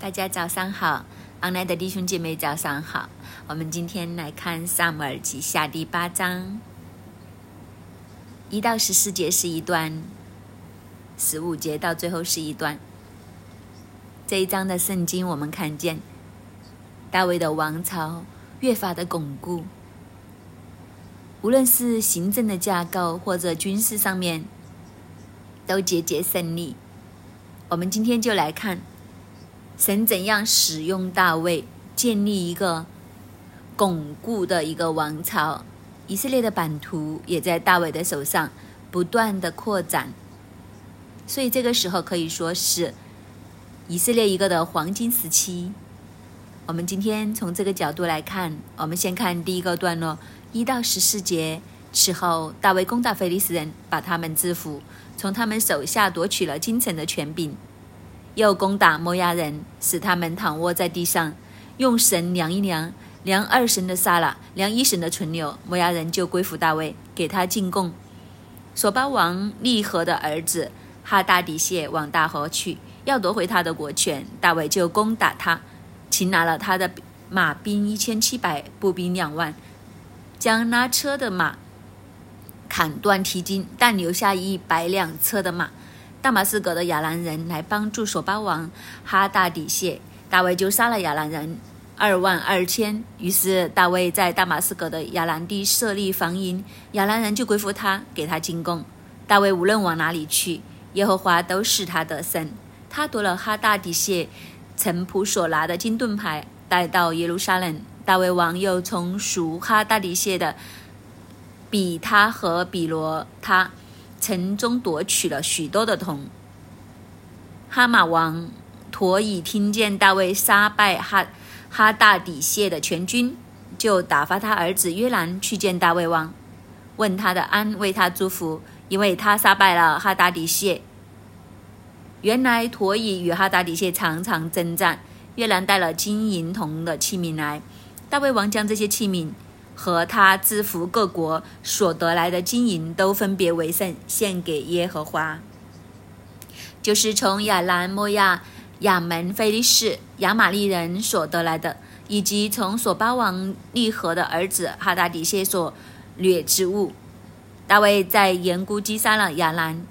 大家早上好，昂来的弟兄姐妹早上好。我们今天来看《萨姆尔记下》第八章，一到十四节是一段，十五节到最后是一段。这一章的圣经，我们看见大卫的王朝越发的巩固，无论是行政的架构或者军事上面，都节节胜利。我们今天就来看。神怎样使用大卫建立一个巩固的一个王朝？以色列的版图也在大卫的手上不断的扩展，所以这个时候可以说是以色列一个的黄金时期。我们今天从这个角度来看，我们先看第一个段落一到十四节。此后，大卫攻打菲利斯人，把他们制服，从他们手下夺取了京城的权柄。又攻打摩押人，使他们躺卧在地上，用绳量一量，量二神的沙拉，量一神的存留，摩押人就归服大卫，给他进贡。索巴王利和的儿子哈大底谢往大河去，要夺回他的国权，大卫就攻打他，擒拿了他的马兵一千七百，步兵两万，将拉车的马砍断蹄筋，但留下一百辆车的马。大马士革的亚兰人来帮助索巴王哈大底谢，大卫就杀了亚兰人二万二千。于是大卫在大马士革的亚兰地设立防营，亚兰人就归附他，给他进贡。大卫无论往哪里去，耶和华都是他的神。他夺了哈大底谢臣仆所拿的金盾牌，带到耶路撒冷。大卫王又从属哈大底谢的比他和比罗他。城中夺取了许多的铜。哈马王陀以听见大卫杀败哈哈大底谢的全军，就打发他儿子约兰去见大卫王，问他的安，为他祝福，因为他杀败了哈大底谢。原来陀以与哈大底谢常常征战，约兰带了金银铜的器皿来，大卫王将这些器皿。和他制服各国所得来的金银都分别为圣，献给耶和华。就是从亚兰、摩亚、亚门、菲利士、亚玛利人所得来的，以及从索巴王利和的儿子哈达底谢所掠之物。大卫在盐谷击杀了亚兰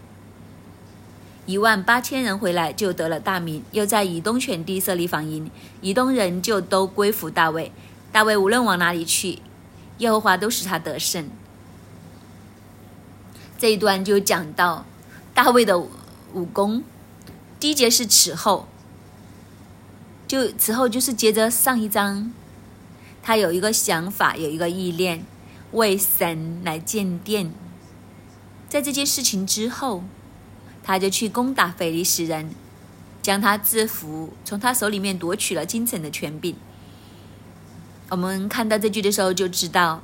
一万八千人，回来就得了大名，又在以东全地设立防营，以东人就都归服大卫。大卫无论往哪里去。耶和华都使他得胜。这一段就讲到大卫的武功。第一节是此后，就此后就是接着上一章，他有一个想法，有一个意念，为神来建殿。在这件事情之后，他就去攻打腓利斯人，将他制服，从他手里面夺取了京城的权柄。我们看到这句的时候就知道，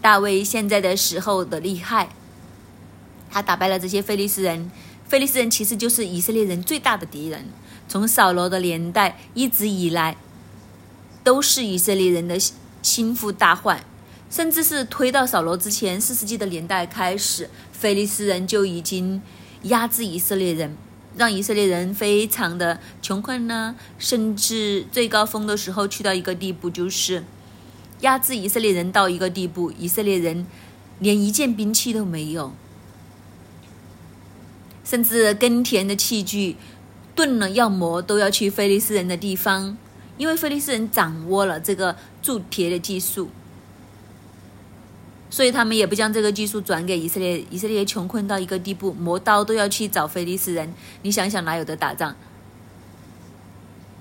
大卫现在的时候的厉害。他打败了这些菲利斯人，菲利斯人其实就是以色列人最大的敌人。从扫罗的年代一直以来，都是以色列人的心腹大患，甚至是推到扫罗之前四世纪的年代开始，菲利斯人就已经压制以色列人。让以色列人非常的穷困呢，甚至最高峰的时候去到一个地步，就是压制以色列人到一个地步，以色列人连一件兵器都没有，甚至耕田的器具钝了要磨都要去菲利斯人的地方，因为菲利斯人掌握了这个铸铁的技术。所以他们也不将这个技术转给以色列，以色列穷困到一个地步，磨刀都要去找菲利斯人。你想想哪有的打仗？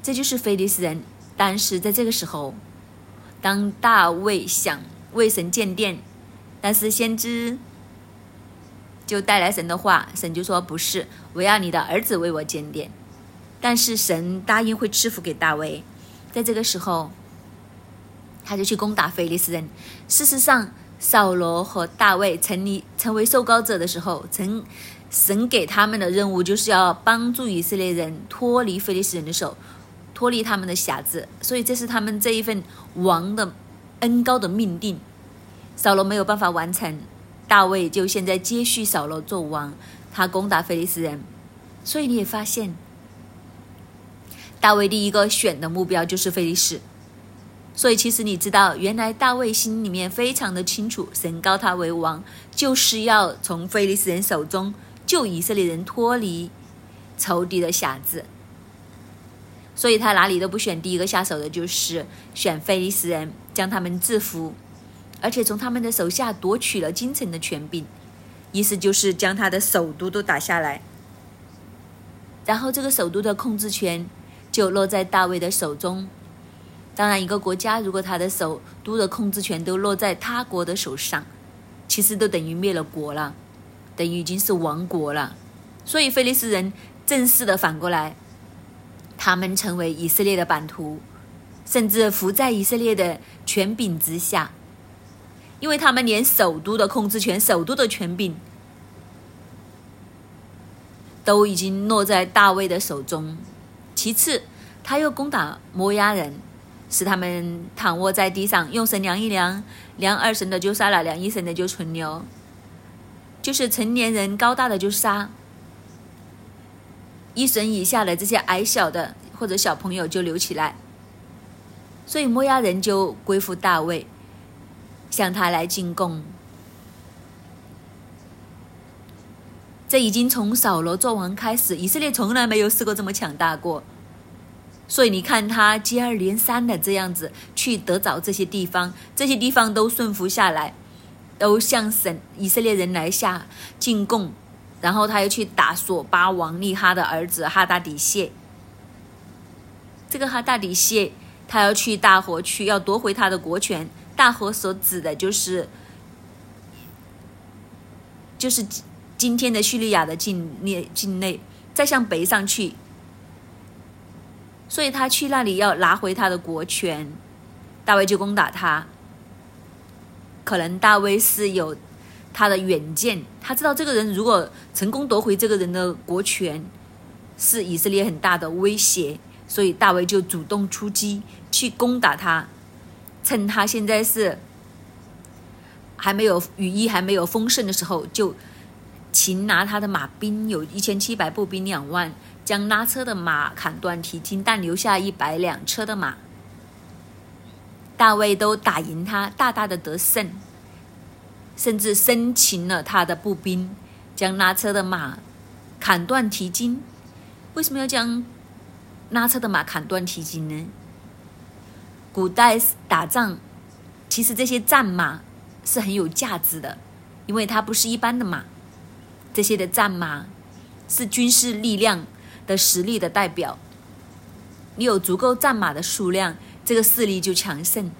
这就是菲利斯人。但是在这个时候，当大卫想为神建殿，但是先知就带来神的话，神就说：“不是，我要你的儿子为我建殿。”但是神答应会赐福给大卫。在这个时候，他就去攻打菲利斯人。事实上，扫罗和大卫成立成为受膏者的时候，曾神给他们的任务就是要帮助以色列人脱离非利士人的手，脱离他们的辖制，所以这是他们这一份王的恩高的命定。扫罗没有办法完成，大卫就现在接续扫罗做王，他攻打非利士人。所以你也发现，大卫第一个选的目标就是菲利士。所以，其实你知道，原来大卫心里面非常的清楚，神高他为王，就是要从菲利斯人手中救以色列人脱离仇敌的匣子。所以他哪里都不选第一个下手的，就是选菲利斯人，将他们制服，而且从他们的手下夺取了京城的权柄，意思就是将他的首都都打下来。然后，这个首都的控制权就落在大卫的手中。当然，一个国家如果他的首都的控制权都落在他国的手上，其实都等于灭了国了，等于已经是亡国了。所以，菲利斯人正式的反过来，他们成为以色列的版图，甚至伏在以色列的权柄之下，因为他们连首都的控制权、首都的权柄都已经落在大卫的手中。其次，他又攻打摩押人。使他们躺卧在地上，用绳量一量，量二绳的就杀了，量一绳的就存留。就是成年人高大的就杀，一绳以下的这些矮小的或者小朋友就留起来。所以摩押人就归附大卫，向他来进贡。这已经从扫罗做王开始，以色列从来没有试过这么强大过。所以你看，他接二连三的这样子去得着这些地方，这些地方都顺服下来，都向神以色列人来下进贡，然后他又去打索巴王利哈的儿子哈大底谢。这个哈大底谢，他要去大河去，要夺回他的国权。大河所指的就是，就是今天的叙利亚的境内境内，再向北上去。所以他去那里要拿回他的国权，大卫就攻打他。可能大卫是有他的远见，他知道这个人如果成功夺回这个人的国权，是以色列很大的威胁，所以大卫就主动出击去攻打他。趁他现在是还没有羽翼还没有丰盛的时候，就擒拿他的马兵，有一千七百步兵两万。将拉车的马砍断蹄筋，但留下一百辆车的马。大卫都打赢他，大大的得胜，甚至生擒了他的步兵，将拉车的马砍断蹄筋。为什么要将拉车的马砍断蹄筋呢？古代打仗，其实这些战马是很有价值的，因为它不是一般的马，这些的战马是军事力量。的实力的代表，你有足够战马的数量，这个势力就强盛。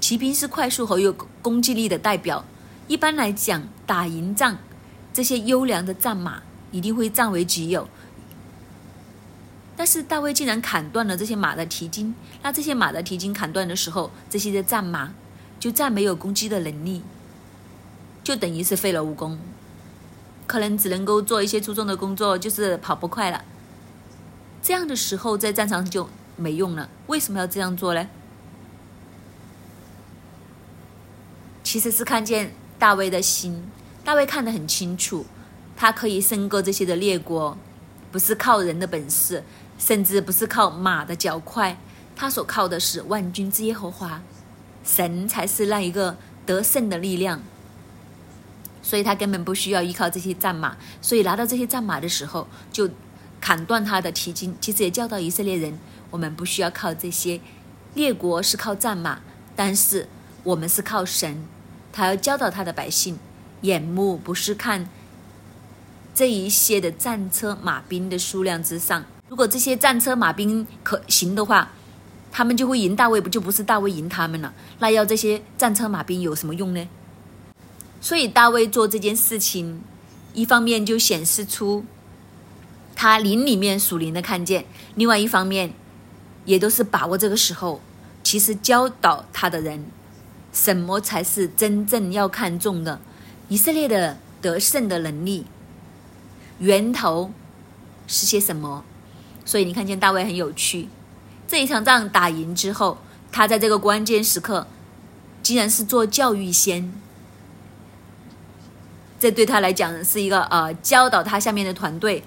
骑兵是快速和有攻击力的代表。一般来讲，打赢仗，这些优良的战马一定会占为己有。但是大卫竟然砍断了这些马的蹄筋，那这些马的蹄筋砍断的时候，这些的战马就再没有攻击的能力，就等于是废了武功。可能只能够做一些粗重的工作，就是跑不快了。这样的时候在战场就没用了。为什么要这样做呢？其实是看见大卫的心，大卫看得很清楚，他可以胜过这些的列国，不是靠人的本事，甚至不是靠马的脚快，他所靠的是万军之耶和华，神才是那一个得胜的力量。所以他根本不需要依靠这些战马，所以拿到这些战马的时候，就砍断他的蹄筋。其实也教导以色列人，我们不需要靠这些。列国是靠战马，但是我们是靠神。他要教导他的百姓，眼目不是看这一些的战车马兵的数量之上。如果这些战车马兵可行的话，他们就会赢大卫，不就不是大卫赢他们了？那要这些战车马兵有什么用呢？所以大卫做这件事情，一方面就显示出他灵里面属灵的看见，另外一方面也都是把握这个时候，其实教导他的人，什么才是真正要看重的，以色列的得胜的能力源头是些什么？所以你看见大卫很有趣，这一场仗打赢之后，他在这个关键时刻，竟然是做教育先。这对他来讲是一个呃，教导他下面的团队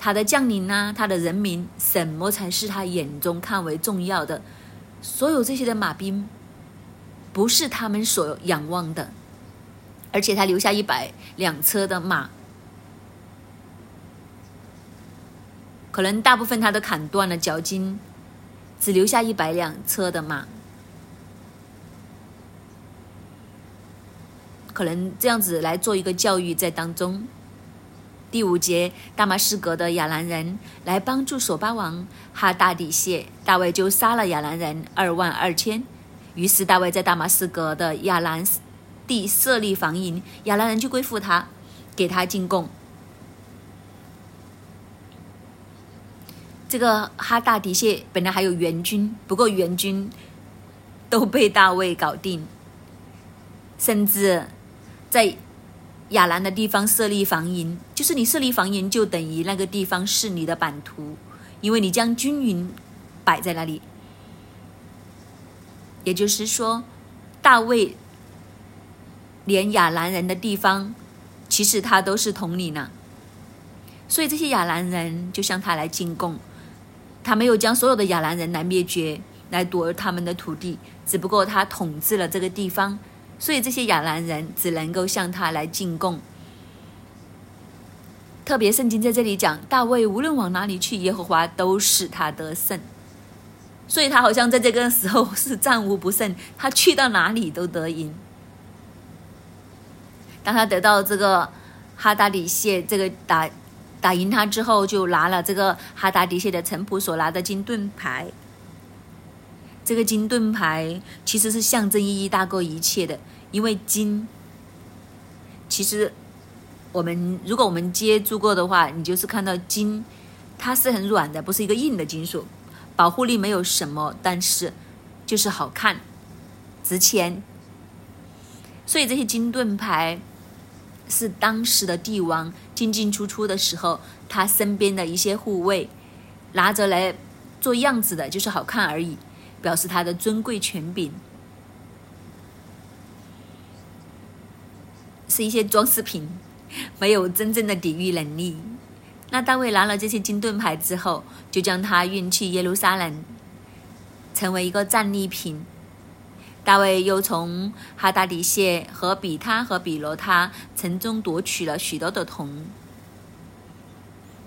他的将领呢，他的人民，什么才是他眼中看为重要的？所有这些的马兵，不是他们所仰望的。而且他留下一百辆车的马，可能大部分他都砍断了脚筋，只留下一百辆车的马。可能这样子来做一个教育在当中。第五节，大马士革的亚兰人来帮助索巴王哈大底谢，大卫就杀了亚兰人二万二千。于是大卫在大马士革的亚兰地设立防营，亚兰人就归附他，给他进贡。这个哈大底谢本来还有援军，不过援军都被大卫搞定，甚至在。亚兰的地方设立防营，就是你设立防营，就等于那个地方是你的版图，因为你将军营摆在那里。也就是说，大卫连亚兰人的地方，其实他都是统领呢。所以这些亚兰人就向他来进贡，他没有将所有的亚兰人来灭绝，来夺他们的土地，只不过他统治了这个地方。所以这些亚兰人只能够向他来进贡。特别圣经在这里讲，大卫无论往哪里去，耶和华都使他得胜。所以他好像在这个时候是战无不胜，他去到哪里都得赢。当他得到这个哈达底谢这个打打赢他之后，就拿了这个哈达底谢的臣仆所拿的金盾牌。这个金盾牌其实是象征意义大过一切的，因为金，其实我们如果我们接触过的话，你就是看到金，它是很软的，不是一个硬的金属，保护力没有什么，但是就是好看，值钱。所以这些金盾牌是当时的帝王进进出出的时候，他身边的一些护卫拿着来做样子的，就是好看而已。表示他的尊贵权柄，是一些装饰品，没有真正的抵御能力。那大卫拿了这些金盾牌之后，就将他运去耶路撒冷，成为一个战利品。大卫又从哈达迪谢和比他和比罗他城中夺取了许多的铜。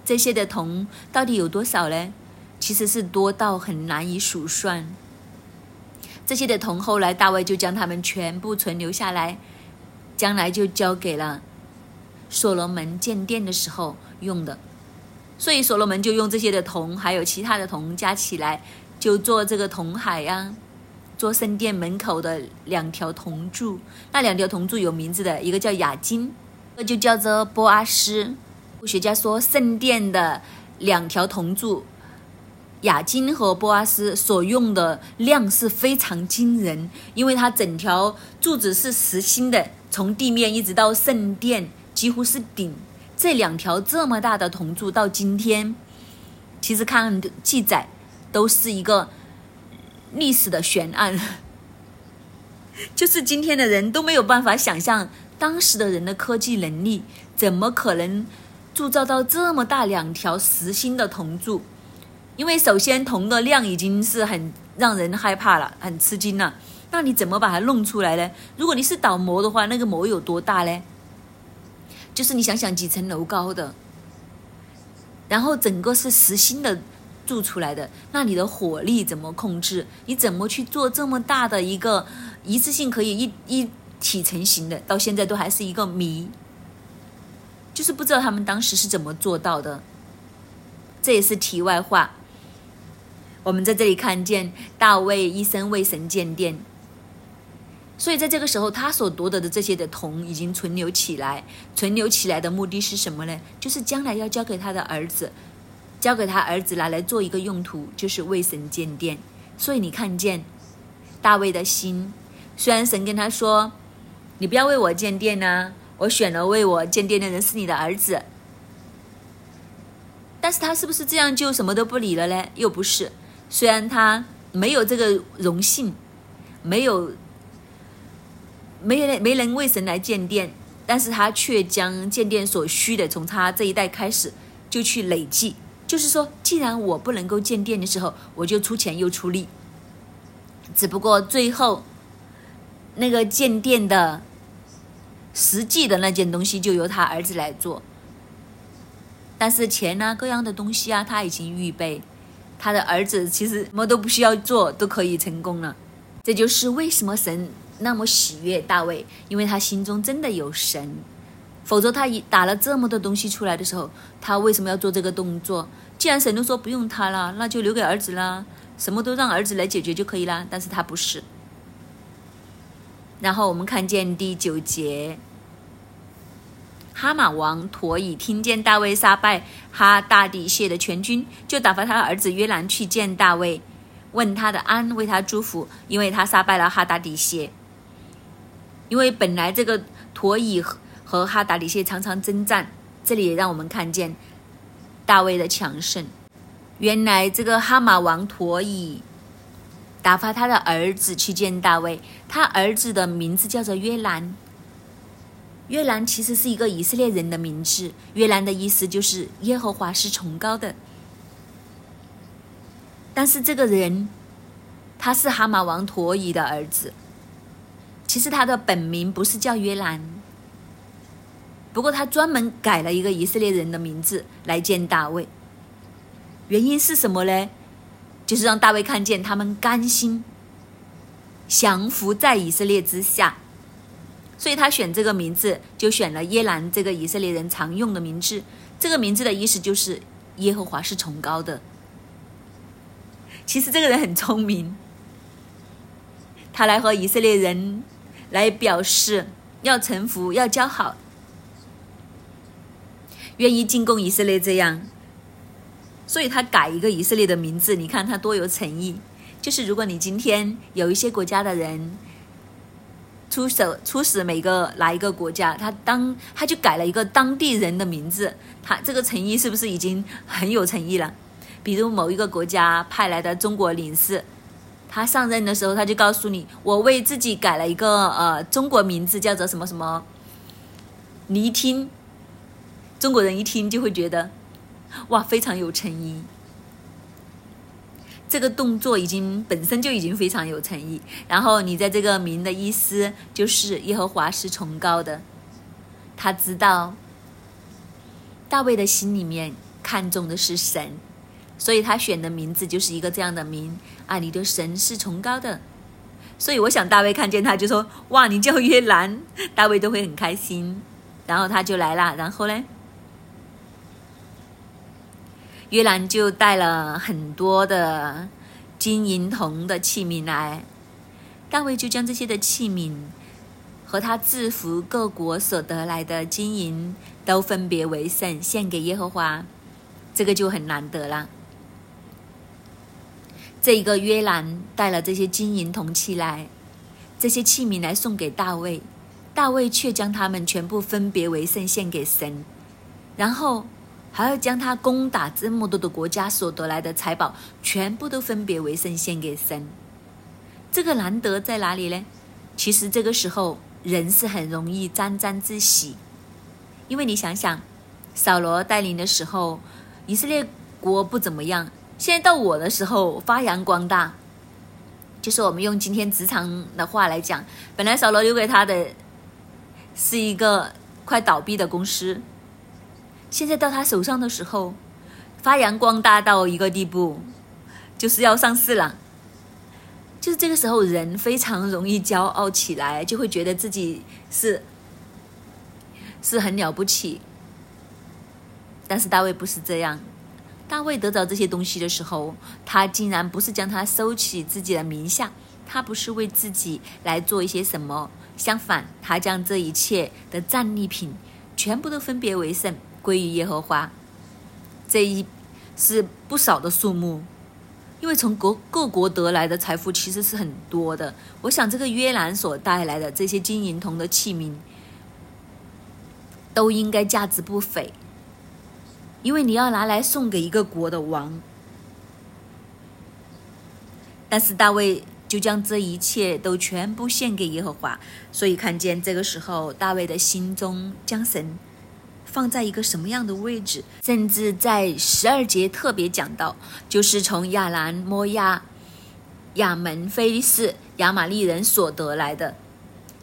这些的铜到底有多少呢？其实是多到很难以数算。这些的铜，后来大卫就将他们全部存留下来，将来就交给了所罗门建殿的时候用的。所以所罗门就用这些的铜，还有其他的铜加起来，就做这个铜海呀，做圣殿门口的两条铜柱。那两条铜柱有名字的，一个叫雅金，那就叫做波阿斯。学家说，圣殿的两条铜柱。雅金和波阿斯所用的量是非常惊人，因为它整条柱子是实心的，从地面一直到圣殿几乎是顶。这两条这么大的铜柱，到今天，其实看记载都是一个历史的悬案，就是今天的人都没有办法想象当时的人的科技能力，怎么可能铸造到这么大两条实心的铜柱？因为首先铜的量已经是很让人害怕了，很吃惊了。那你怎么把它弄出来呢？如果你是倒模的话，那个模有多大呢？就是你想想几层楼高的，然后整个是实心的铸出来的，那你的火力怎么控制？你怎么去做这么大的一个一次性可以一一体成型的？到现在都还是一个谜，就是不知道他们当时是怎么做到的。这也是题外话。我们在这里看见大卫一生为神建殿，所以在这个时候，他所夺得的这些的铜已经存留起来。存留起来的目的是什么呢？就是将来要交给他的儿子，交给他儿子拿来做一个用途，就是为神建殿。所以你看见大卫的心，虽然神跟他说：“你不要为我建殿呢，我选了为我建殿的人是你的儿子。”但是他是不是这样就什么都不理了呢？又不是。虽然他没有这个荣幸，没有没人没人为神来建殿，但是他却将建殿所需的从他这一代开始就去累计，就是说，既然我不能够建殿的时候，我就出钱又出力。只不过最后那个建殿的实际的那件东西就由他儿子来做，但是钱啊，各样的东西啊，他已经预备，他的儿子其实什么都不需要做，都可以成功了。这就是为什么神那么喜悦大卫，因为他心中真的有神。否则，他一打了这么多东西出来的时候，他为什么要做这个动作？既然神都说不用他了，那就留给儿子啦，什么都让儿子来解决就可以啦。但是他不是。然后我们看见第九节，哈马王陀以听见大卫杀败哈大底谢的全军，就打发他的儿子约兰去见大卫，问他的安，为他祝福，因为他杀败了哈大底谢。因为本来这个陀以。和哈达底谢常常征战，这里也让我们看见大卫的强盛。原来这个哈马王陀以打发他的儿子去见大卫，他儿子的名字叫做约兰。约兰其实是一个以色列人的名字，约兰的意思就是耶和华是崇高的。但是这个人他是哈马王陀以的儿子，其实他的本名不是叫约兰。不过他专门改了一个以色列人的名字来见大卫，原因是什么呢？就是让大卫看见他们甘心降服在以色列之下，所以他选这个名字就选了耶兰这个以色列人常用的名字。这个名字的意思就是耶和华是崇高的。其实这个人很聪明，他来和以色列人来表示要臣服，要交好。愿意进贡以色列，这样，所以他改一个以色列的名字，你看他多有诚意。就是如果你今天有一些国家的人出手出使每个哪一个国家，他当他就改了一个当地人的名字，他这个诚意是不是已经很有诚意了？比如某一个国家派来的中国领事，他上任的时候，他就告诉你，我为自己改了一个呃中国名字，叫做什么什么你一听。中国人一听就会觉得，哇，非常有诚意。这个动作已经本身就已经非常有诚意。然后你在这个名的意思就是耶和华是崇高的，他知道大卫的心里面看重的是神，所以他选的名字就是一个这样的名啊，你的神是崇高的。所以我想大卫看见他就说，哇，你叫约兰，大卫都会很开心。然后他就来了，然后呢？约兰就带了很多的金银铜的器皿来，大卫就将这些的器皿和他制服各国所得来的金银都分别为圣，献给耶和华。这个就很难得了。这一个约兰带了这些金银铜器来，这些器皿来送给大卫，大卫却将他们全部分别为圣，献给神，然后。还要将他攻打这么多的国家所得来的财宝，全部都分别为圣献给神。这个难得在哪里呢？其实这个时候人是很容易沾沾自喜，因为你想想，扫罗带领的时候，以色列国不怎么样，现在到我的时候发扬光大。就是我们用今天职场的话来讲，本来扫罗留给他的是一个快倒闭的公司。现在到他手上的时候，发扬光大到一个地步，就是要上市了。就是这个时候，人非常容易骄傲起来，就会觉得自己是是很了不起。但是大卫不是这样，大卫得到这些东西的时候，他竟然不是将它收起自己的名下，他不是为自己来做一些什么，相反，他将这一切的战利品全部都分别为圣。归于耶和华，这一是不少的数目，因为从各各国得来的财富其实是很多的。我想这个约兰所带来的这些金银铜的器皿，都应该价值不菲，因为你要拿来送给一个国的王。但是大卫就将这一切都全部献给耶和华，所以看见这个时候大卫的心中将神。放在一个什么样的位置，甚至在十二节特别讲到，就是从亚兰、摩亚、亚门、菲利士、亚玛利人所得来的，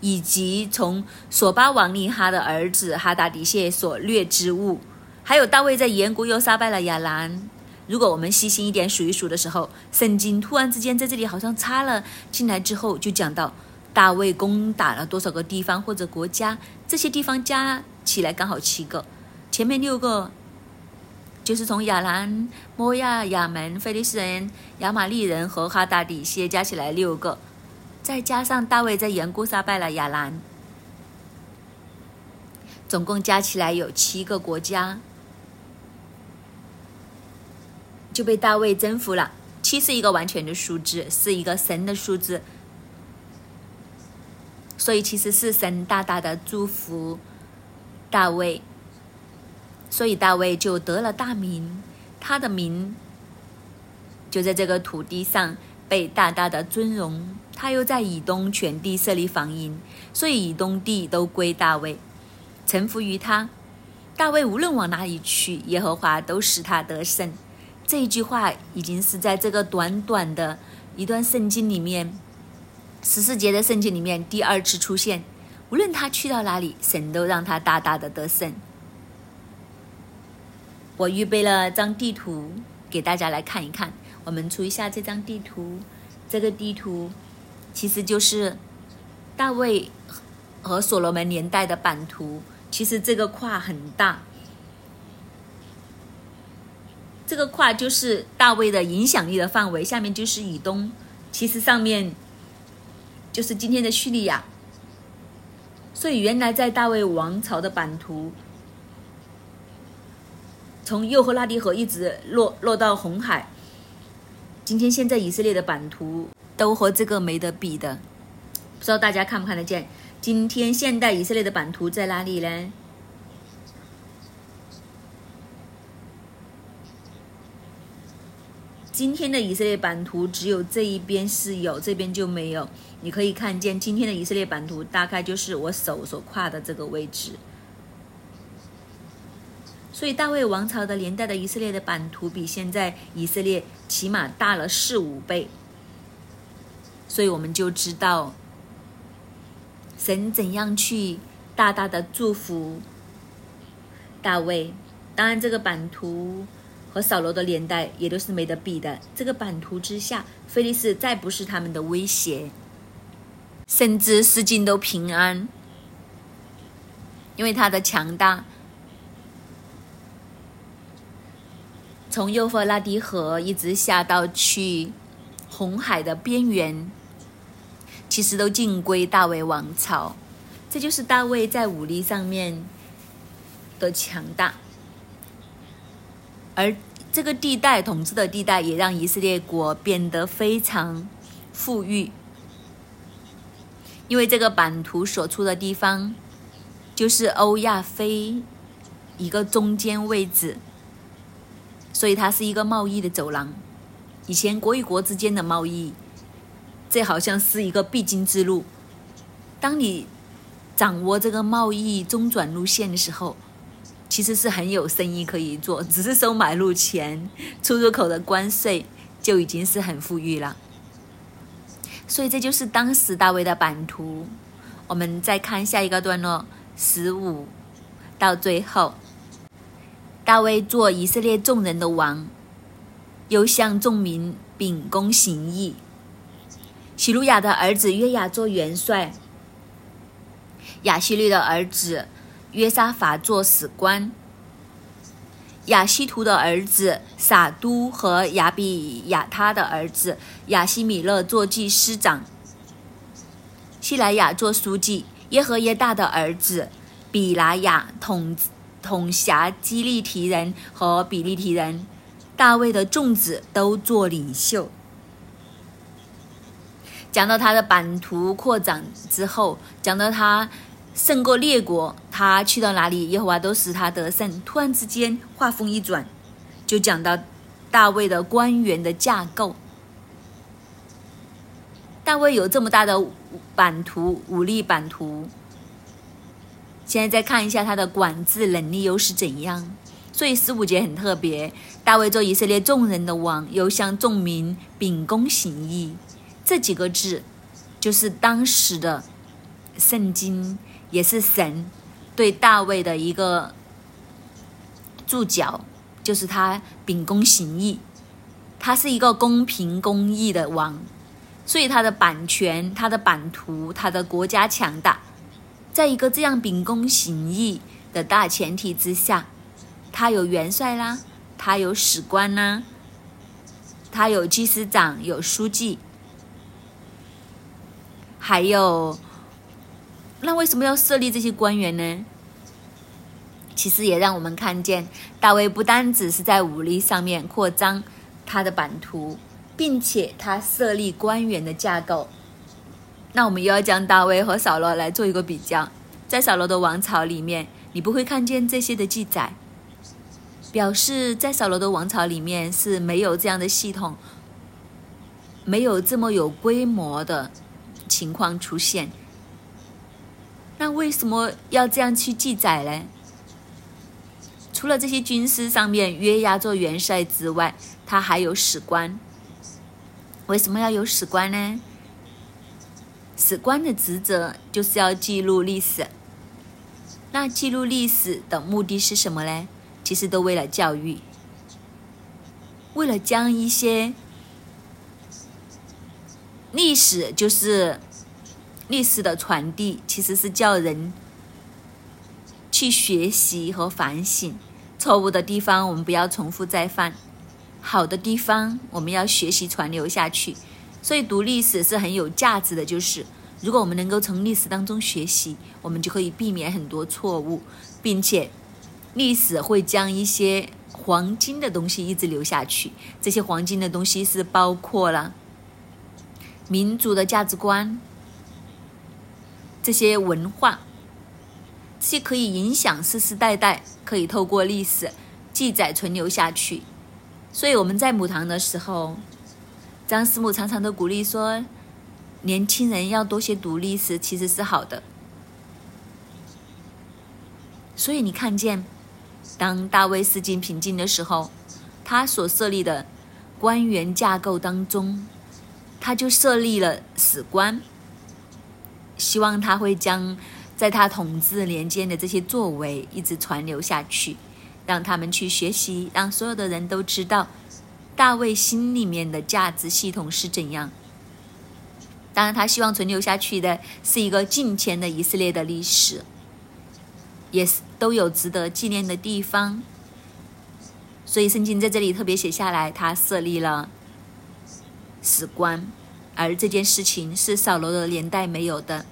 以及从索巴王利哈的儿子哈达迪谢所掠之物，还有大卫在盐谷又杀败了亚兰。如果我们细心一点数一数的时候，圣经突然之间在这里好像插了进来之后，就讲到大卫攻打了多少个地方或者国家，这些地方加。起来刚好七个，前面六个就是从亚兰、摩亚、亚门、菲利斯人、亚玛利人和哈达底些加起来六个，再加上大卫在盐谷杀败了亚兰，总共加起来有七个国家，就被大卫征服了。七是一个完全的数字，是一个神的数字，所以其实是神大大的祝福。大卫，所以大卫就得了大名，他的名就在这个土地上被大大的尊荣。他又在以东全地设立防营，所以以东地都归大卫，臣服于他。大卫无论往哪里去，耶和华都使他得胜。这一句话已经是在这个短短的一段圣经里面，十四节的圣经里面第二次出现。无论他去到哪里，神都让他大大的得胜。我预备了张地图给大家来看一看。我们出一下这张地图，这个地图其实就是大卫和所罗门年代的版图。其实这个跨很大，这个跨就是大卫的影响力的范围。下面就是以东，其实上面就是今天的叙利亚。所以，原来在大卫王朝的版图，从幼赫拉底河一直落落到红海。今天现在以色列的版图都和这个没得比的，不知道大家看不看得见？今天现代以色列的版图在哪里呢？今天的以色列版图只有这一边是有，这边就没有。你可以看见今天的以色列版图，大概就是我手所跨的这个位置。所以大卫王朝的年代的以色列的版图比现在以色列起码大了四五倍。所以我们就知道神怎样去大大的祝福大卫。当然，这个版图。和扫罗的年代也都是没得比的。这个版图之下，菲利斯再不是他们的威胁，甚至四境都平安，因为他的强大。从幼发拉底河一直下到去红海的边缘，其实都尽归大卫王朝。这就是大卫在武力上面的强大。而这个地带统治的地带，也让以色列国变得非常富裕，因为这个版图所处的地方就是欧亚非一个中间位置，所以它是一个贸易的走廊。以前国与国之间的贸易，这好像是一个必经之路。当你掌握这个贸易中转路线的时候，其实是很有生意可以做，只是收买路钱、出入口的关税就已经是很富裕了。所以这就是当时大卫的版图。我们再看下一个段落，十五到最后，大卫做以色列众人的王，又向众民秉公行义。喜鲁雅的儿子约雅做元帅，亚希律的儿子。约沙法做史官，亚西图的儿子撒都和亚比亚他的儿子亚西米勒做祭司长，希莱亚做书记，耶和耶大的儿子比拿雅统统辖基利提人和比利提人，大卫的众子都做领袖。讲到他的版图扩展之后，讲到他。胜过列国，他去到哪里，耶和华都使他得胜。突然之间，话锋一转，就讲到大卫的官员的架构。大卫有这么大的版图，武力版图，现在再看一下他的管制能力又是怎样。所以十五节很特别，大卫做以色列众人的王，又向众民秉公行义。这几个字，就是当时的圣经，也是神对大卫的一个注脚，就是他秉公行义，他是一个公平公义的王，所以他的版权、他的版图、他的国家强大，在一个这样秉公行义的大前提之下。他有元帅啦，他有史官啦，他有祭司长，有书记，还有，那为什么要设立这些官员呢？其实也让我们看见，大卫不单只是在武力上面扩张他的版图，并且他设立官员的架构。那我们又要将大卫和扫罗来做一个比较，在扫罗的王朝里面，你不会看见这些的记载。表示在扫罗的王朝里面是没有这样的系统，没有这么有规模的情况出现。那为什么要这样去记载呢？除了这些军师上面约押做元帅之外，他还有史官。为什么要有史官呢？史官的职责就是要记录历史。那记录历史的目的是什么呢？其实都为了教育，为了将一些历史，就是历史的传递，其实是叫人去学习和反省。错误的地方我们不要重复再犯，好的地方我们要学习传流下去。所以读历史是很有价值的，就是如果我们能够从历史当中学习，我们就可以避免很多错误，并且。历史会将一些黄金的东西一直留下去，这些黄金的东西是包括了民族的价值观、这些文化，这些可以影响世世代代，可以透过历史记载存留下去。所以我们在母堂的时候，张师母常常都鼓励说，年轻人要多些读历史，其实是好的。所以你看见。当大卫四境平静的时候，他所设立的官员架构当中，他就设立了史官，希望他会将在他统治年间的这些作为一直传流下去，让他们去学习，让所有的人都知道大卫心里面的价值系统是怎样。当然，他希望存留下去的是一个近前的以色列的历史。也是都有值得纪念的地方，所以圣经在这里特别写下来，他设立了史官，而这件事情是扫罗的年代没有的。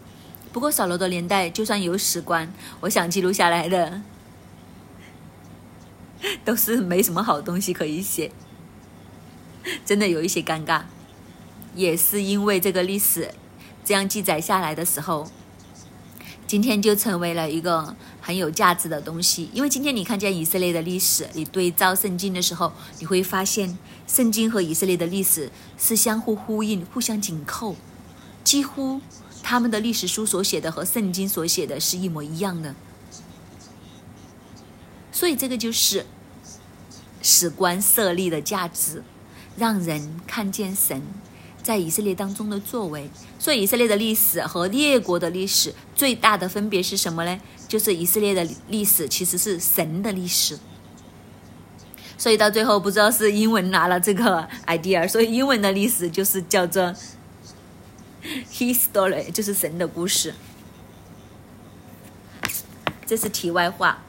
不过扫罗的年代就算有史官，我想记录下来的都是没什么好东西可以写，真的有一些尴尬。也是因为这个历史这样记载下来的时候。今天就成为了一个很有价值的东西，因为今天你看见以色列的历史，你对照圣经的时候，你会发现圣经和以色列的历史是相互呼应、互相紧扣，几乎他们的历史书所写的和圣经所写的是一模一样的。所以这个就是史官设立的价值，让人看见神。在以色列当中的作为，所以以色列的历史和列国的历史最大的分别是什么呢？就是以色列的历史其实是神的历史。所以到最后不知道是英文拿了这个 idea，所以英文的历史就是叫做 history，就是神的故事。这是题外话。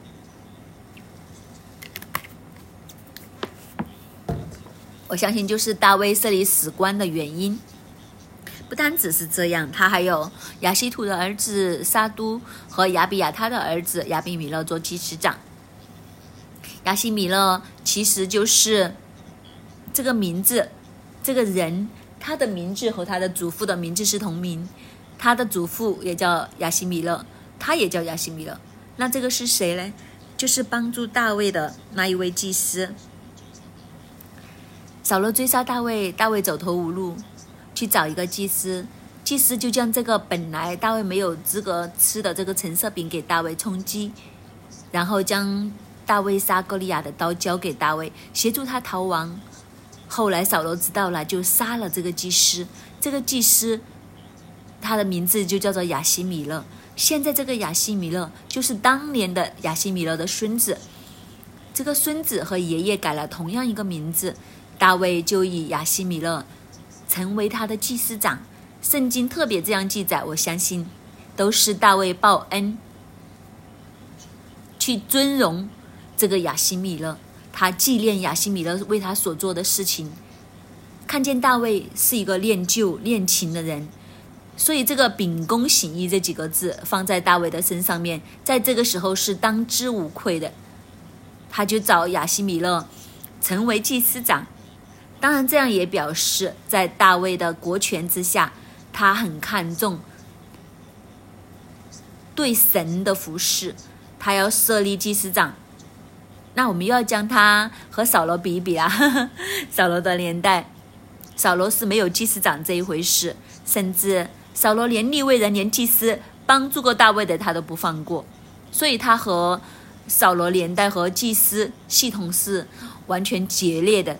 我相信就是大卫设立史官的原因，不单只是这样，他还有亚西图的儿子沙都和亚比亚他的儿子亚比米勒做祭司长。亚西米勒其实就是这个名字，这个人他的名字和他的祖父的名字是同名，他的祖父也叫亚西米勒，他也叫亚西米勒。那这个是谁呢？就是帮助大卫的那一位祭司。扫罗追杀大卫，大卫走投无路，去找一个祭司，祭司就将这个本来大卫没有资格吃的这个橙色饼给大卫充饥，然后将大卫杀歌利亚的刀交给大卫，协助他逃亡。后来扫罗知道了，就杀了这个祭司。这个祭司他的名字就叫做亚西米勒。现在这个亚西米勒就是当年的亚西米勒的孙子。这个孙子和爷爷改了同样一个名字，大卫就以亚西米勒成为他的祭司长。圣经特别这样记载，我相信都是大卫报恩，去尊荣这个亚西米勒，他纪念亚西米勒为他所做的事情。看见大卫是一个恋旧恋情的人，所以这个秉公行义这几个字放在大卫的身上面，在这个时候是当之无愧的。他就找亚西米勒成为祭司长，当然这样也表示在大卫的国权之下，他很看重对神的服侍，他要设立祭司长。那我们又要将他和扫罗比一比啊，扫罗的年代，扫罗是没有祭司长这一回事，甚至扫罗连立位人、连祭司帮助过大卫的他都不放过，所以他和。扫罗年代和祭司系统是完全决裂的，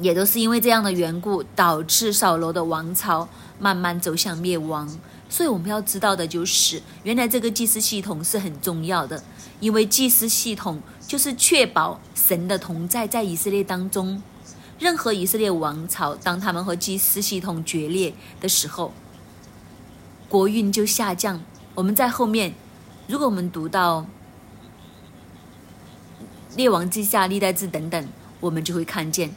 也都是因为这样的缘故，导致扫罗的王朝慢慢走向灭亡。所以我们要知道的就是，原来这个祭司系统是很重要的，因为祭司系统就是确保神的同在在以色列当中。任何以色列王朝，当他们和祭司系统决裂的时候，国运就下降。我们在后面，如果我们读到。列王记下、历代志等等，我们就会看见，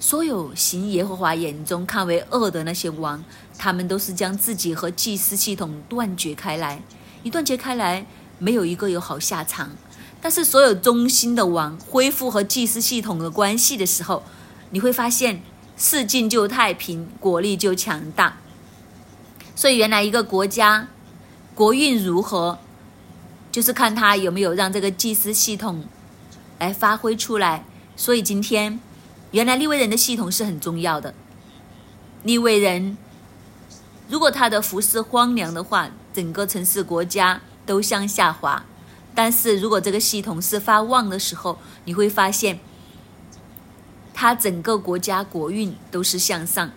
所有行耶和华眼中看为恶的那些王，他们都是将自己和祭司系统断绝开来。一断绝开来，没有一个有好下场。但是，所有中心的王恢复和祭司系统的关系的时候，你会发现世境就太平，国力就强大。所以，原来一个国家国运如何，就是看他有没有让这个祭司系统。来发挥出来，所以今天原来立位人的系统是很重要的。立位人如果他的服饰荒凉的话，整个城市国家都向下滑；但是如果这个系统是发旺的时候，你会发现他整个国家国运都是向上。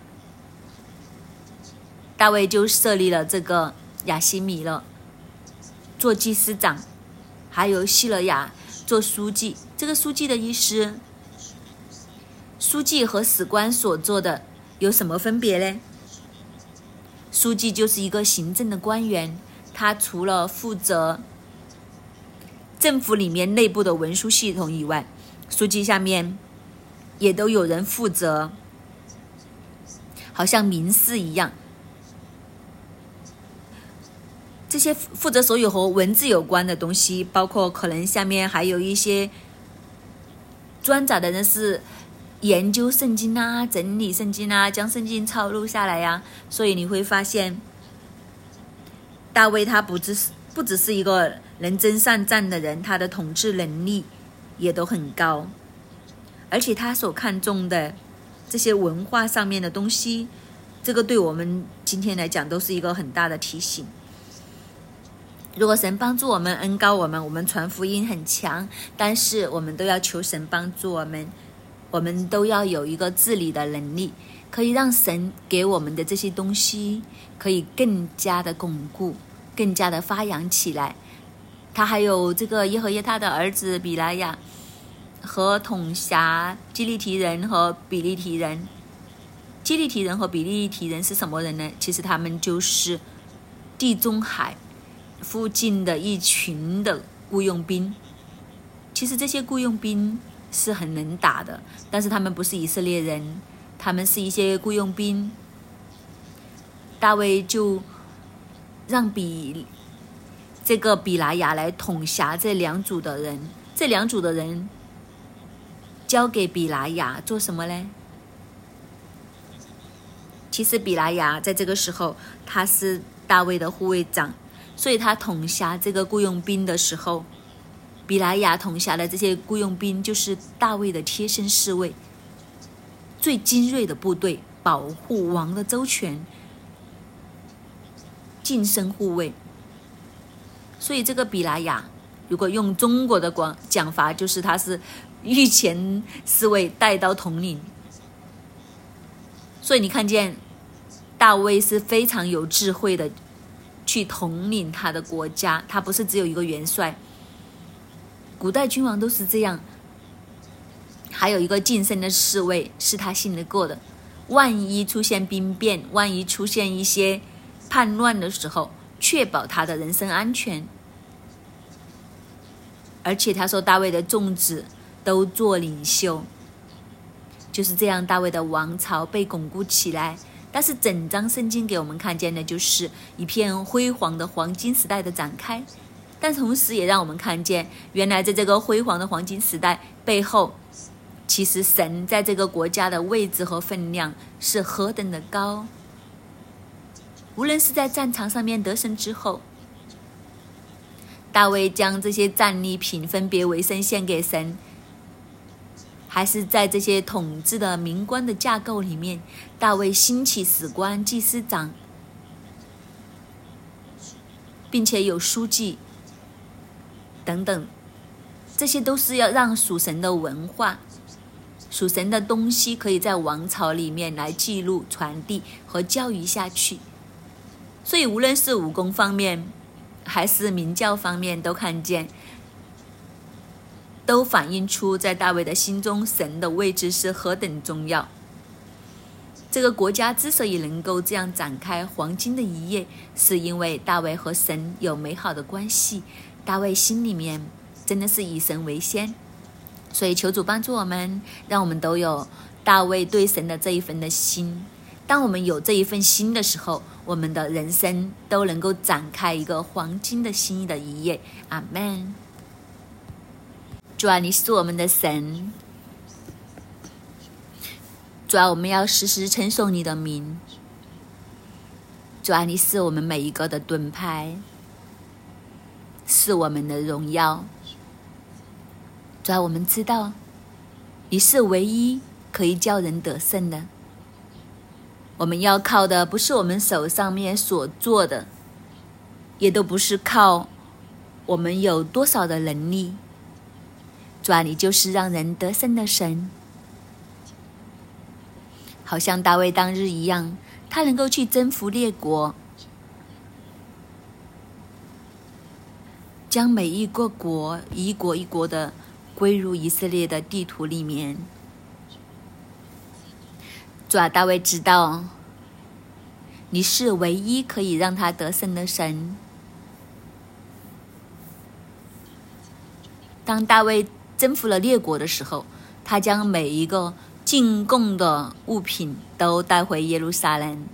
大卫就设立了这个亚西米勒做祭司长，还有希勒亚做书记。这个书记的意思，书记和史官所做的有什么分别呢？书记就是一个行政的官员，他除了负责政府里面内部的文书系统以外，书记下面也都有人负责，好像民事一样。这些负责所有和文字有关的东西，包括可能下面还有一些。专责的人是研究圣经啊，整理圣经啊，将圣经抄录下来呀。所以你会发现，大卫他不只是不只是一个能征善战的人，他的统治能力也都很高，而且他所看重的这些文化上面的东西，这个对我们今天来讲都是一个很大的提醒。如果神帮助我们、恩高我们，我们传福音很强，但是我们都要求神帮助我们，我们都要有一个治理的能力，可以让神给我们的这些东西可以更加的巩固、更加的发扬起来。他还有这个耶和耶他的儿子比拉亚和统辖基利提人和比利提人。基利提人和比利提人是什么人呢？其实他们就是地中海。附近的一群的雇佣兵，其实这些雇佣兵是很能打的，但是他们不是以色列人，他们是一些雇佣兵。大卫就让比这个比拉雅来统辖这两组的人，这两组的人交给比拉雅做什么呢？其实比拉雅在这个时候他是大卫的护卫长。所以他统辖这个雇佣兵的时候，比莱雅统辖的这些雇佣兵就是大卫的贴身侍卫，最精锐的部队，保护王的周全。近身护卫。所以这个比拉雅，如果用中国的广讲法，就是他是御前侍卫带刀统领。所以你看见大卫是非常有智慧的，去统领他的国家，他不是只有一个元帅。古代君王都是这样，还有一个近身的侍卫是他信得过的。万一出现兵变，万一出现一些叛乱的时候，确保他的人身安全。而且他说，大卫的众子都做领袖，就是这样，大卫的王朝被巩固起来。但是整章圣经给我们看见的，就是一片辉煌的黄金时代的展开。但同时也让我们看见，原来在这个辉煌的黄金时代背后，其实神在这个国家的位置和分量是何等的高。无论是在战场上面得胜之后，大卫将这些战利品分别为圣献给神，还是在这些统治的民官的架构里面，大卫兴起史官、祭司长，并且有书记。等等，这些都是要让属神的文化、属神的东西可以在王朝里面来记录、传递和教育下去。所以，无论是武功方面，还是明教方面，都看见，都反映出在大卫的心中，神的位置是何等重要。这个国家之所以能够这样展开黄金的一页，是因为大卫和神有美好的关系。大卫心里面真的是以神为先，所以求主帮助我们，让我们都有大卫对神的这一份的心。当我们有这一份心的时候，我们的人生都能够展开一个黄金的新的一页。阿门。主啊，你是我们的神。主啊，我们要时时称颂你的名。主啊，你是我们每一个的盾牌。是我们的荣耀，主要我们知道，你是唯一可以叫人得胜的。我们要靠的不是我们手上面所做的，也都不是靠我们有多少的能力。主啊，你就是让人得胜的神，好像大卫当日一样，他能够去征服列国。将每一个国一国一国的归入以色列的地图里面。主啊，大卫知道你是唯一可以让他得胜的神。当大卫征服了列国的时候，他将每一个进贡的物品都带回耶路撒冷，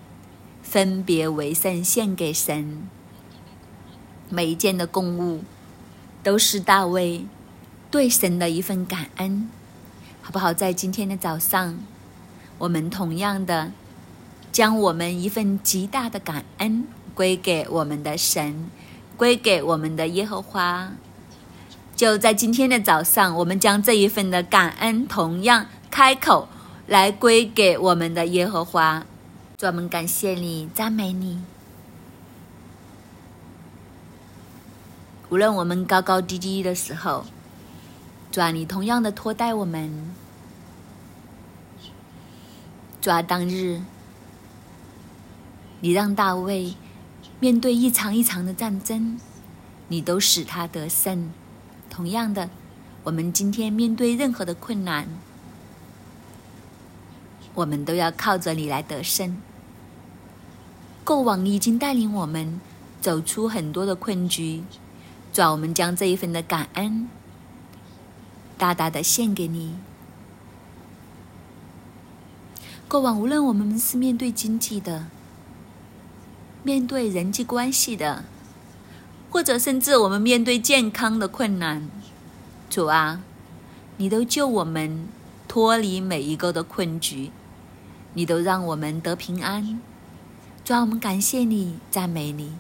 分别为圣献给神。每一件的供物，都是大卫对神的一份感恩，好不好？在今天的早上，我们同样的将我们一份极大的感恩归给我们的神，归给我们的耶和华。就在今天的早上，我们将这一份的感恩同样开口来归给我们的耶和华，专门感谢你，赞美你。无论我们高高低低的时候，主啊，你同样的托带我们。主啊，当日你让大卫面对一场一场的战争，你都使他得胜。同样的，我们今天面对任何的困难，我们都要靠着你来得胜。过往你已经带领我们走出很多的困局。主，我们将这一份的感恩大大的献给你。过往无论我们是面对经济的，面对人际关系的，或者甚至我们面对健康的困难，主啊，你都救我们脱离每一个的困局，你都让我们得平安。主啊，我们感谢你，赞美你。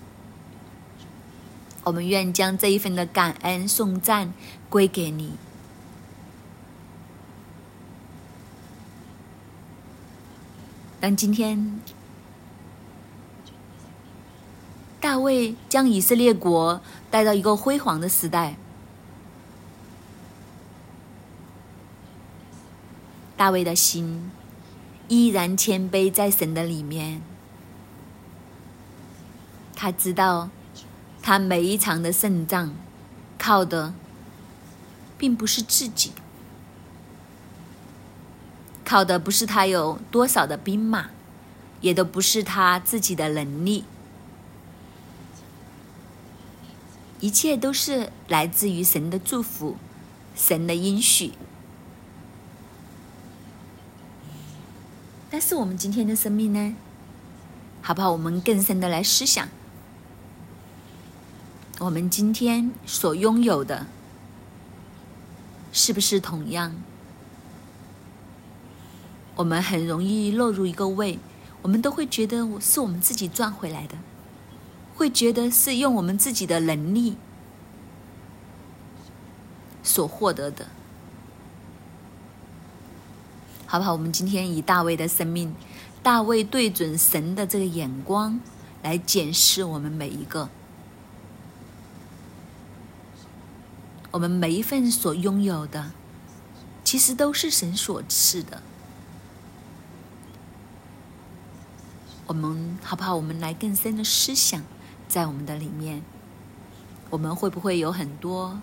我们愿将这一份的感恩颂赞归给你。当今天大卫将以色列国带到一个辉煌的时代。大卫的心依然谦卑在神的里面，他知道，他每一场的胜仗靠的并不是自己，靠的不是他有多少的兵马，也都不是他自己的能力，一切都是来自于神的祝福，神的应许。但是我们今天的生命呢？好不好？我们更深的来思想，我们今天所拥有的，是不是同样？我们很容易落入一个位，我们都会觉得我是我们自己赚回来的，会觉得是用我们自己的能力所获得的。好不好？我们今天以大卫的生命，大卫对准神的这个眼光来检视我们每一个，我们每一份所拥有的，其实都是神所赐的。我们好不好？我们来更深的思想，在我们的里面，我们会不会有很多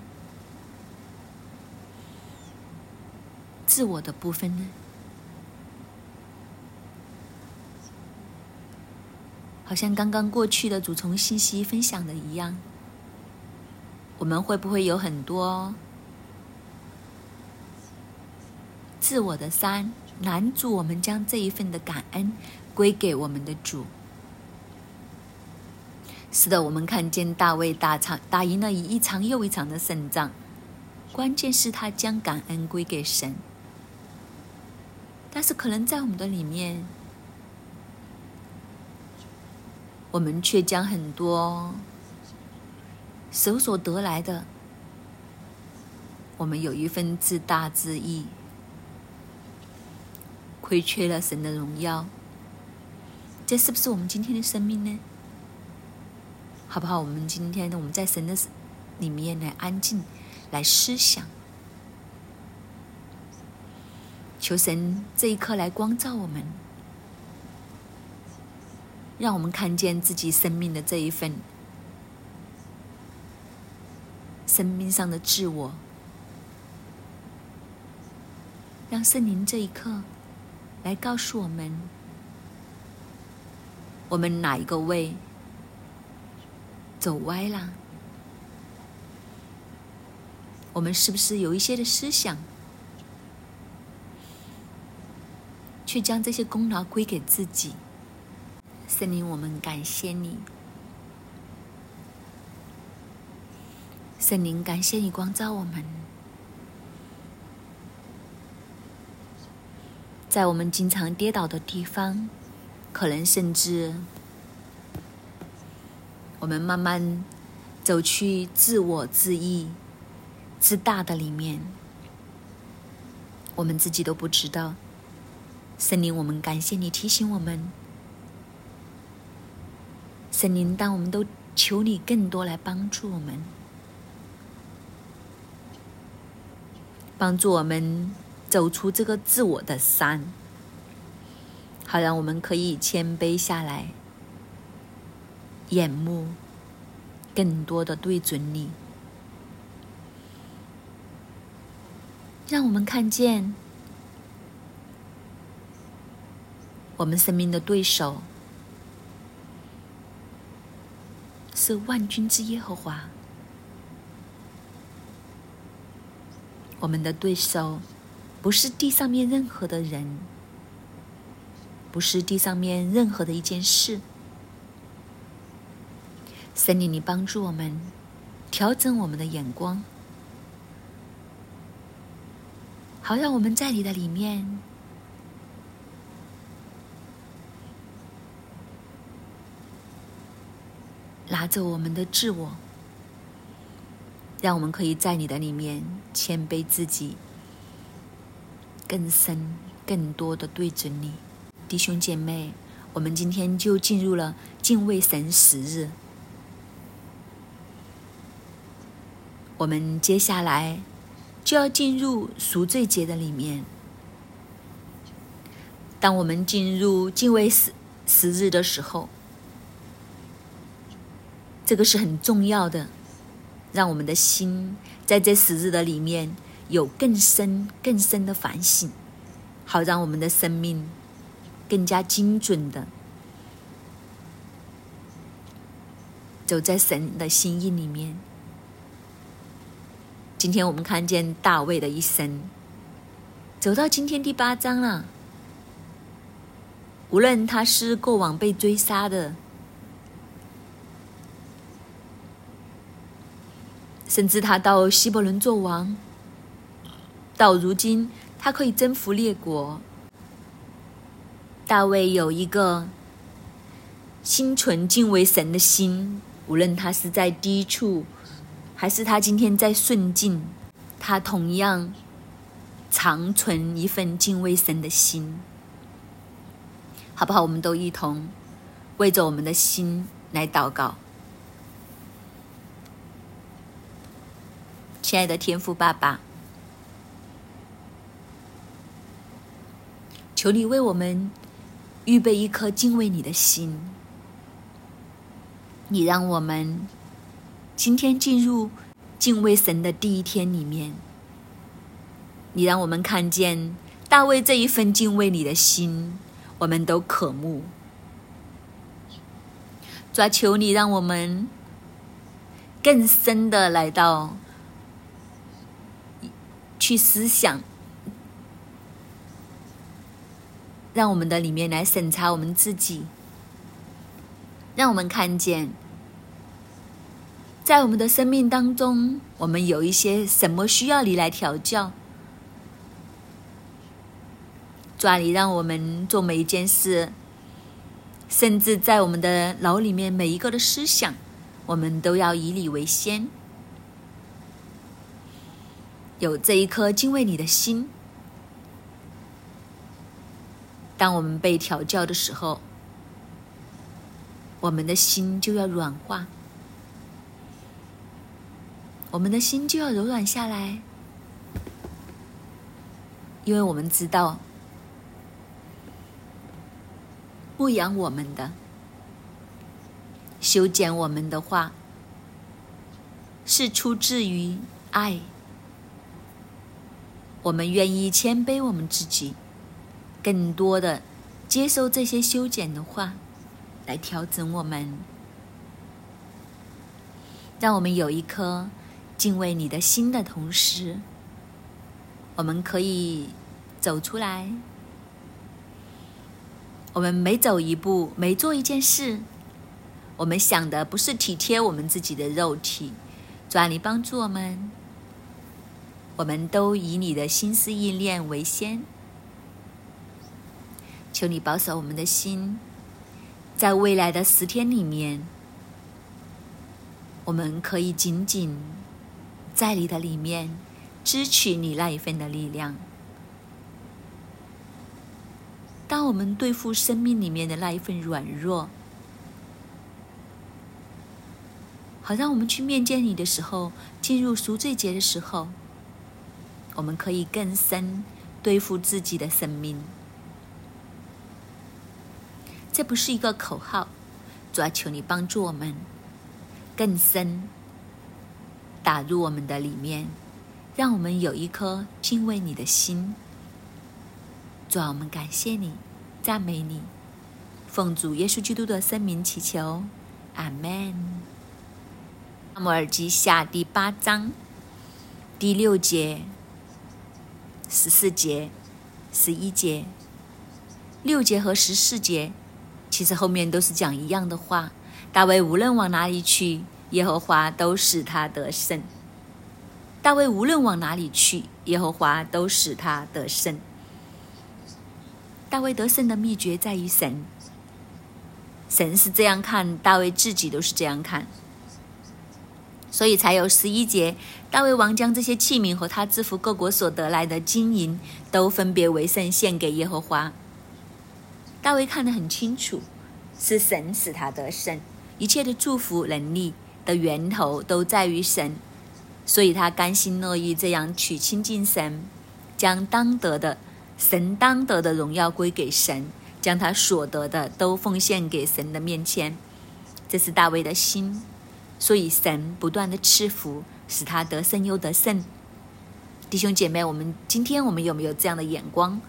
自我的部分呢？好像刚刚过去的主从信息分享的一样，我们会不会有很多自我的山拦住我们将这一份的感恩归给我们的主？是的，我们看见大卫打场打赢了一场又一场的胜仗，关键是他将感恩归给神，但是可能在我们的里面。我们却将很多手所得来的，我们有一份自大之意，亏缺了神的荣耀。这是不是我们今天的生命呢？好不好？我们今天？我们在神的里面来安静，来思想，求神这一刻来光照我们。让我们看见自己生命的这一份生命上的自我，让圣灵这一刻来告诉我们，我们哪一个位走歪了？我们是不是有一些的思想，去将这些功劳归给自己？圣灵，我们感谢你。圣灵，感谢你光照我们，在我们经常跌倒的地方，可能甚至我们慢慢走去自我自意、自大的里面，我们自己都不知道。圣灵，我们感谢你提醒我们。圣灵，当我们都求你更多来帮助我们，帮助我们走出这个自我的山，好让我们可以谦卑下来，眼目更多的对准你，让我们看见我们生命的对手。是万军之耶和华，我们的对手不是地上面任何的人，不是地上面任何的一件事。神灵，你帮助我们调整我们的眼光，好让我们在你的里面。拿着我们的自我，让我们可以在你的里面谦卑自己，更深、更多的对准你，弟兄姐妹我们今天就进入了敬畏神十日。我们接下来就要进入赎罪节的里面。当我们进入敬畏十十日的时候这个是很重要的让我们的心在这十日的里面有更深更深的反省好让我们的生命更加精准的。走在神的心意里面。今天我们看见大卫的一生，走到今天第八章了。无论他是过往被追杀的，甚至他到希伯伦做王，到如今他可以征服列国。大卫有一个心存敬畏神的心。无论他是在低处，还是他今天在顺境，他同样常存一份敬畏神的心，好不好？我们都一同为着我们的心来祷告。亲爱的天父爸爸，求你为我们预备一颗敬畏你的心。你让我们今天进入敬畏神的第一天里面，你让我们看见大卫这一份敬畏你的心，我们都渴慕。抓求你让我们更深的来到去思想，让我们的里面来审查我们自己，让我们看见。在我们的生命当中，我们有一些什么需要你来调教？抓你让我们做每一件事，甚至在我们的脑里面每一个的思想，我们都要以你为先，有这一颗敬畏你的心。当我们被调教的时候，我们的心就要软化。我们的心就要柔软下来，因为我们知道，牧养我们的、修剪我们的话，是出自于爱。我们愿意谦卑我们自己，更多的接受这些修剪的话，来调整我们，让我们有一颗。敬畏你的心的同时，我们可以走出来。我们每走一步，每做一件事，我们想的不是体贴我们自己的肉体，主啊，你帮助我们。我们都以你的心思意念为先，求你保守我们的心，在未来的十天里面，我们可以紧紧。在你的里面，支取你那一份的力量。当我们对付生命里面的那一份软弱，好让我们去面见你的时候，进入赎罪节的时候，我们可以更深对付自己的生命。这不是一个口号，主要求你帮助我们更深。打入我们的里面，让我们有一颗敬畏你的心。主啊，我们感谢你，赞美你，奉主耶稣基督的圣名祈求，阿门。阿摩尔记下第八章第六节、十四节、十一节，六节和十四节，其实后面都是讲一样的话。大卫无论往哪里去。耶和华都使他得胜。大卫无论往哪里去，耶和华都使他得胜。大卫得胜的秘诀在于神。神是这样看，大卫自己都是这样看，所以才有十一节。大卫王将这些器皿和他制服各国所得来的金银，都分别为圣献给耶和华。大卫看得很清楚，是神使他得胜，一切的祝福能力。的源头都在于神，所以他甘心乐意这样去亲近神，将当得的神当得的荣耀归给神，将他所得的都奉献给神的面前。这是大卫的心，所以神不断的赐福，使他得胜又得胜。弟兄姐妹，我们今天我们有没有这样的眼光？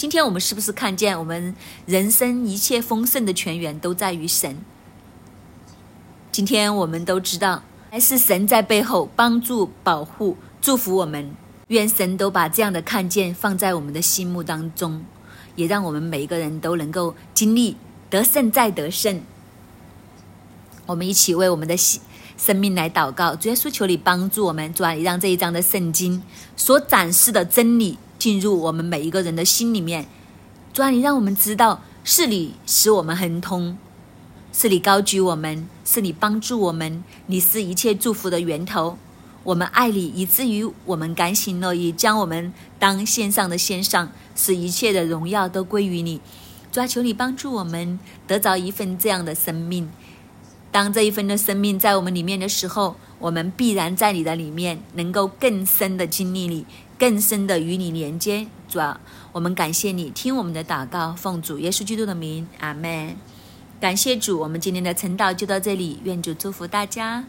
今天我们是不是看见我们人生一切丰盛的泉源都在于神？今天我们都知道，还是神在背后帮助、保护、祝福我们。愿神都把这样的看见放在我们的心目当中，也让我们每一个人都能够经历得胜再得胜。我们一起为我们的生命来祷告，主耶稣求你帮助我们，主啊，让这一章的圣经所展示的真理进入我们每一个人的心里面。主啊，你让我们知道是你使我们亨通，是你高举我们，是你帮助我们，你是一切祝福的源头。我们爱你，以至于我们甘心乐意将我们当献上的献上，使一切的荣耀都归于你。主啊，求你帮助我们得着一份这样的生命。当这一份的生命在我们里面的时候，我们必然在你的里面能够更深的经历你，更深的与你连接。主啊，我们感谢你，听我们的祷告，奉主耶稣基督的名，阿门。感谢主，我们今天的晨祷就到这里，愿主祝福大家。